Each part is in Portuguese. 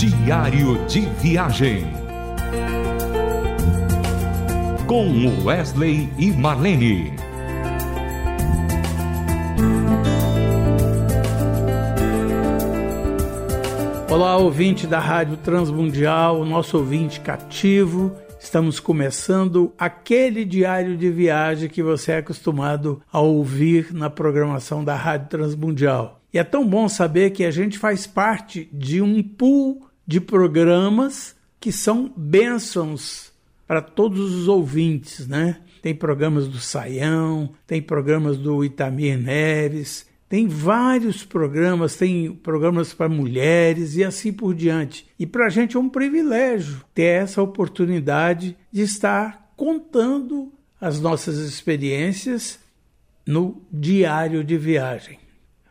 Diário de Viagem. Com Wesley e Marlene. Olá, ouvinte da Rádio Transmundial, nosso ouvinte cativo. Estamos começando aquele diário de viagem que você é acostumado a ouvir na programação da Rádio Transmundial. E é tão bom saber que a gente faz parte de um pool de programas que são bênçãos para todos os ouvintes, né? Tem programas do Saião, tem programas do Itamir Neves, tem vários programas, tem programas para mulheres e assim por diante. E para a gente é um privilégio ter essa oportunidade de estar contando as nossas experiências no diário de viagem.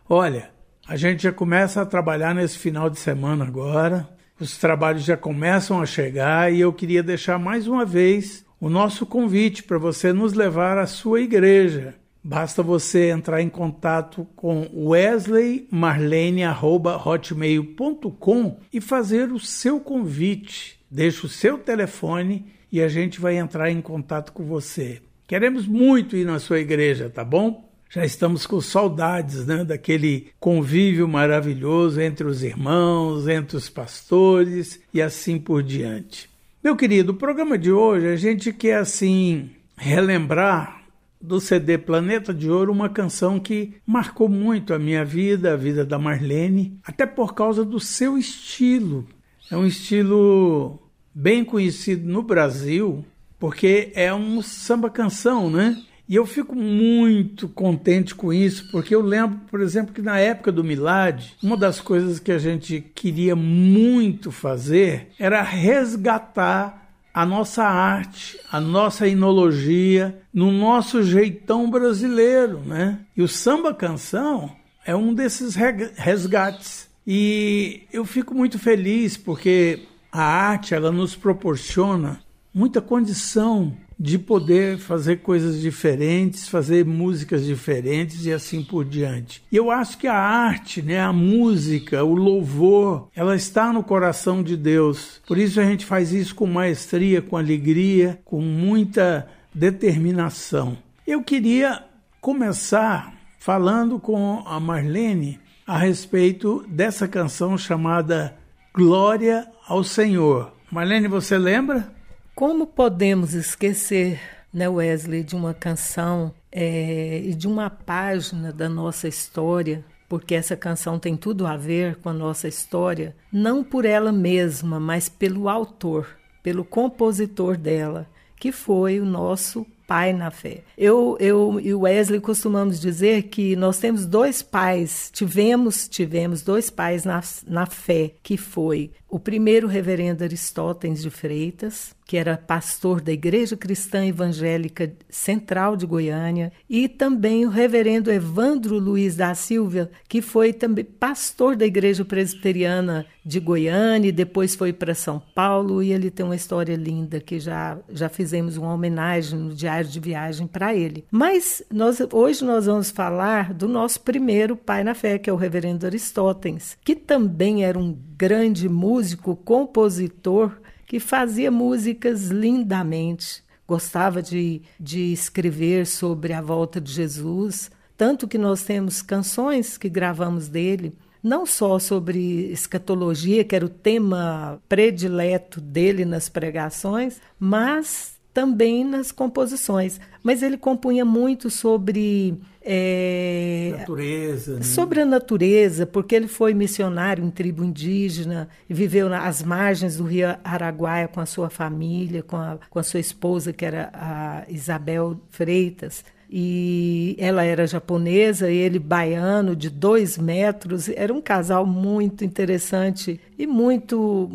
Olha, a gente já começa a trabalhar nesse final de semana agora, os trabalhos já começam a chegar e eu queria deixar mais uma vez o nosso convite para você nos levar à sua igreja. Basta você entrar em contato com wesleymarlene.hotmail.com e fazer o seu convite. Deixe o seu telefone e a gente vai entrar em contato com você. Queremos muito ir na sua igreja, tá bom? Já estamos com saudades né, daquele convívio maravilhoso entre os irmãos, entre os pastores e assim por diante. Meu querido, o programa de hoje a gente quer assim relembrar do CD Planeta de Ouro, uma canção que marcou muito a minha vida, a vida da Marlene, até por causa do seu estilo. É um estilo bem conhecido no Brasil, porque é um samba canção, né? E eu fico muito contente com isso, porque eu lembro, por exemplo, que na época do Milad, uma das coisas que a gente queria muito fazer era resgatar a nossa arte, a nossa inologia, no nosso jeitão brasileiro, né? E o samba canção é um desses resgates. E eu fico muito feliz porque a arte ela nos proporciona muita condição de poder fazer coisas diferentes, fazer músicas diferentes e assim por diante. E eu acho que a arte, né, a música, o louvor, ela está no coração de Deus. Por isso a gente faz isso com maestria, com alegria, com muita determinação. Eu queria começar falando com a Marlene a respeito dessa canção chamada Glória ao Senhor. Marlene, você lembra? Como podemos esquecer, né, Wesley, de uma canção é, e de uma página da nossa história, porque essa canção tem tudo a ver com a nossa história, não por ela mesma, mas pelo autor, pelo compositor dela, que foi o nosso pai na fé. Eu, eu e Wesley costumamos dizer que nós temos dois pais, tivemos, tivemos dois pais na, na fé, que foi o primeiro reverendo Aristóteles de Freitas, que era pastor da Igreja Cristã Evangélica Central de Goiânia, e também o reverendo Evandro Luiz da Silva, que foi também pastor da Igreja Presbiteriana de Goiânia, e depois foi para São Paulo, e ele tem uma história linda que já, já fizemos uma homenagem no diário de viagem para ele. Mas nós, hoje nós vamos falar do nosso primeiro pai na fé, que é o reverendo Aristóteles, que também era um grande músico, compositor, que fazia músicas lindamente, gostava de, de escrever sobre a volta de Jesus, tanto que nós temos canções que gravamos dele, não só sobre escatologia, que era o tema predileto dele nas pregações, mas também nas composições. Mas ele compunha muito sobre. É, natureza. Né? Sobre a natureza, porque ele foi missionário em tribo indígena e viveu às margens do rio Araguaia com a sua família, com a, com a sua esposa, que era a Isabel Freitas e ela era japonesa, ele baiano, de dois metros. Era um casal muito interessante e muito.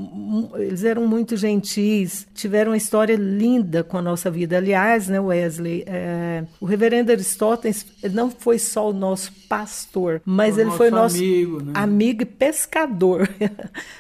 Eles eram muito gentis, tiveram uma história linda com a nossa vida. Aliás, né, Wesley, é, o reverendo Aristóteles não foi só o nosso pastor, mas o ele foi nosso amigo, né? amigo e pescador.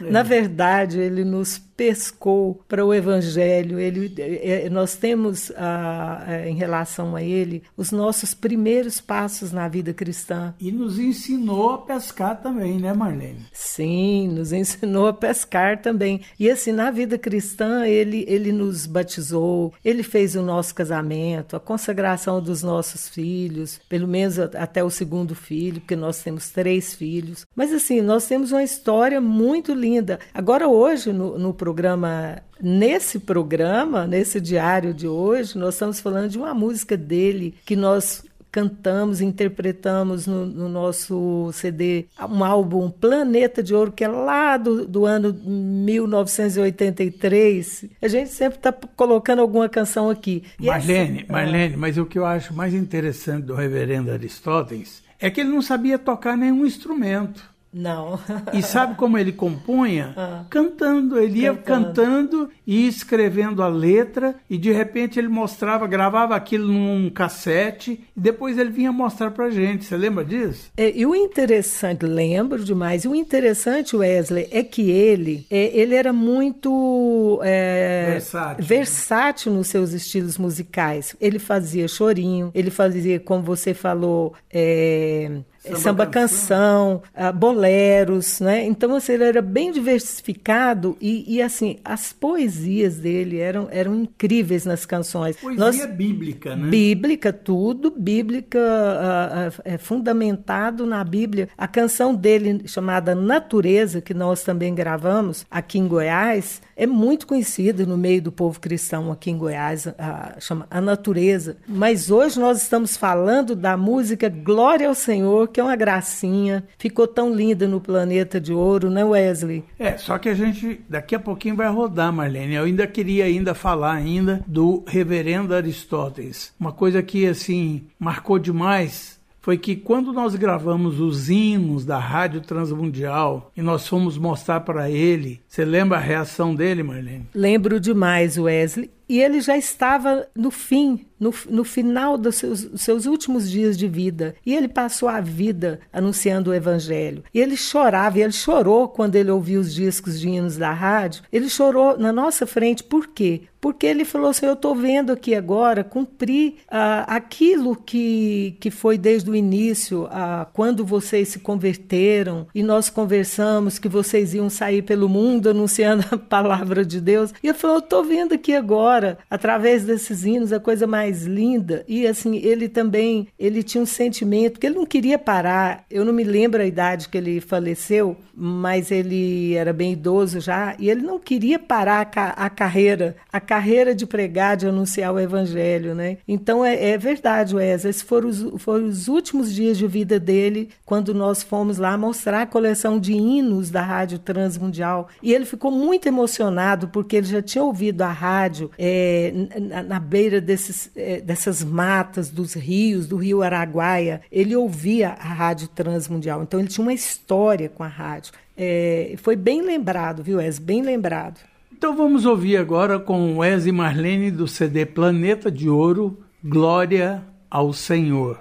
É. Na verdade, ele nos pescou para o Evangelho. Ele, é, nós temos, ah, é, em relação a ele, os nossos primeiros passos na vida cristã. E nos ensinou a pescar também, né, Marlene? Sim, nos ensinou ensinou a pescar também. E assim, na vida cristã, ele, ele nos batizou, ele fez o nosso casamento, a consagração dos nossos filhos, pelo menos até o segundo filho, porque nós temos três filhos. Mas assim, nós temos uma história muito linda. Agora, hoje, no, no programa Nesse programa, nesse diário de hoje, nós estamos falando de uma música dele que nós cantamos, interpretamos no, no, nosso CD um álbum Planeta de Ouro, que é lá do, do ano 1983. A gente sempre está colocando alguma canção aqui. E Marlene, assim, Marlene, mas o que eu acho mais interessante do reverendo Aristóteles é que ele não sabia tocar nenhum instrumento. Não. e sabe como ele compunha? Ah. Cantando. Ele ia cantando e escrevendo a letra, e de repente ele mostrava, gravava aquilo num cassete, e depois ele vinha mostrar pra gente. Você lembra disso? É, e o interessante, lembro demais, e o interessante, Wesley, é que ele, é, ele era muito é, versátil. versátil nos seus estilos musicais. Ele fazia chorinho, ele fazia, como você falou, é, samba, samba canção, canção uh, boleros, né? Então assim, ele era bem diversificado e, e, assim as poesias dele eram, eram incríveis nas canções. Poesia Nós, bíblica, né? Bíblica, tudo bíblica, uh, uh, é fundamentado na Bíblia. A canção dele chamada Natureza que nós também gravamos aqui em Goiás é muito conhecida no meio do povo cristão aqui em Goiás, a, chama a natureza. Mas hoje nós estamos falando da música Glória ao Senhor, que é uma gracinha, ficou tão linda no planeta de ouro, né, Wesley? É, só que a gente daqui a pouquinho vai rodar, Marlene. Eu ainda queria ainda falar ainda do reverendo Aristóteles. Uma coisa que assim marcou demais foi que quando nós gravamos os hinos da Rádio Transmundial e nós fomos mostrar para ele, você lembra a reação dele, Marlene? Lembro demais, Wesley. E ele já estava no fim, no, no final dos seus, seus, últimos dias de vida. E ele passou a vida anunciando o Evangelho. E ele chorava, e ele chorou quando ele ouviu os discos de hinos da rádio. Ele chorou na nossa frente. Por quê? Porque ele falou assim: Eu estou vendo aqui agora cumprir ah, aquilo que, que foi desde o início, ah, quando vocês se converteram e nós conversamos que vocês iam sair pelo mundo anunciando a palavra de Deus. E ele falou: Eu estou vendo aqui agora agora, através desses hinos, a coisa mais linda. E assim, ele também, ele tinha um sentimento que ele não queria parar. Eu não me lembro a idade que ele faleceu, mas ele era bem idoso já, e ele não queria parar a, a carreira, a carreira de pregar, de anunciar o evangelho, né? Então é, é verdade, Wesley, esses foram os, foram os últimos dias de vida dele, quando nós fomos lá mostrar a coleção de hinos da Rádio Transmundial. E ele ficou muito emocionado, porque ele já tinha ouvido a rádio é, na, na, beira desses, é, dessas matas, dos rios, do rio Araguaia, ele ouvia a rádio transmundial. Então ele tinha uma história com a rádio. É, foi bem lembrado, viu, Wes? Bem lembrado. Então vamos ouvir agora com Wes e Marlene do CD Planeta de Ouro, Glória ao Senhor.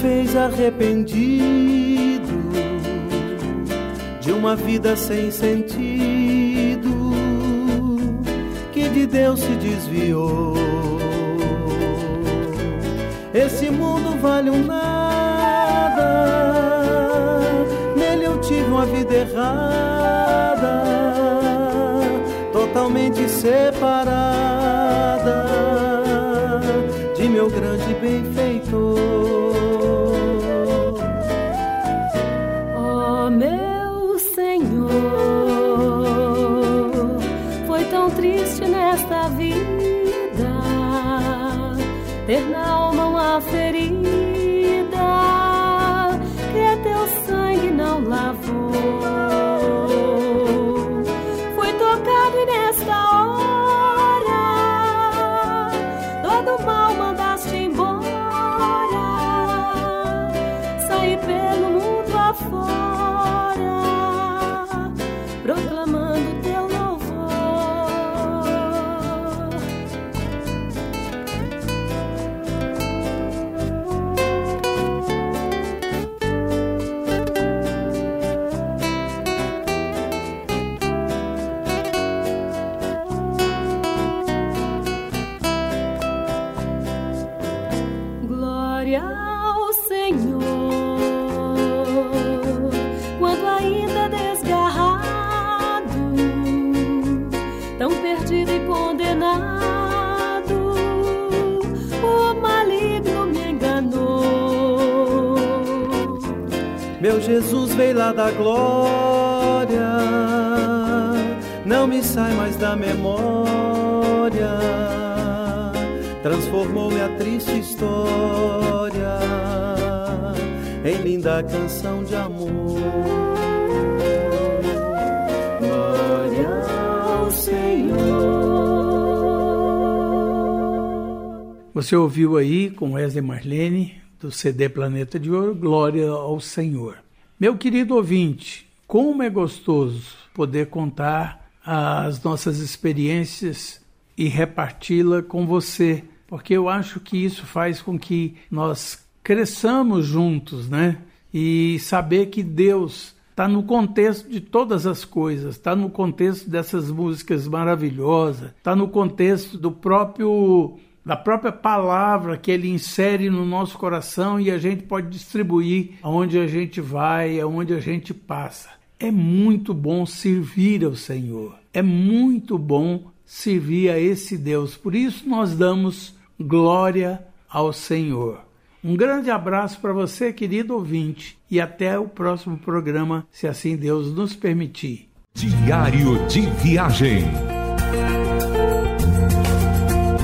Fez arrependido de uma vida sem sentido que de Deus se desviou. Esse mundo vale um nada, nele eu tive uma vida errada, totalmente separada de meu grande benfeitor. Jesus veio lá da glória, não me sai mais da memória. Transformou-me a triste história em linda canção de amor. Glória ao Senhor. Você ouviu aí com Wesley Marlene, do CD Planeta de Ouro, Glória ao Senhor. Meu querido ouvinte, como é gostoso poder contar as nossas experiências e reparti-la com você, porque eu acho que isso faz com que nós cresçamos juntos, né? E saber que Deus está no contexto de todas as coisas, está no contexto dessas músicas maravilhosas, está no contexto do próprio da própria palavra que ele insere no nosso coração e a gente pode distribuir aonde a gente vai, aonde a gente passa. É muito bom servir ao Senhor. É muito bom servir a esse Deus. Por isso nós damos glória ao Senhor. Um grande abraço para você, querido ouvinte, e até o próximo programa, se assim Deus nos permitir. Diário de Viagem.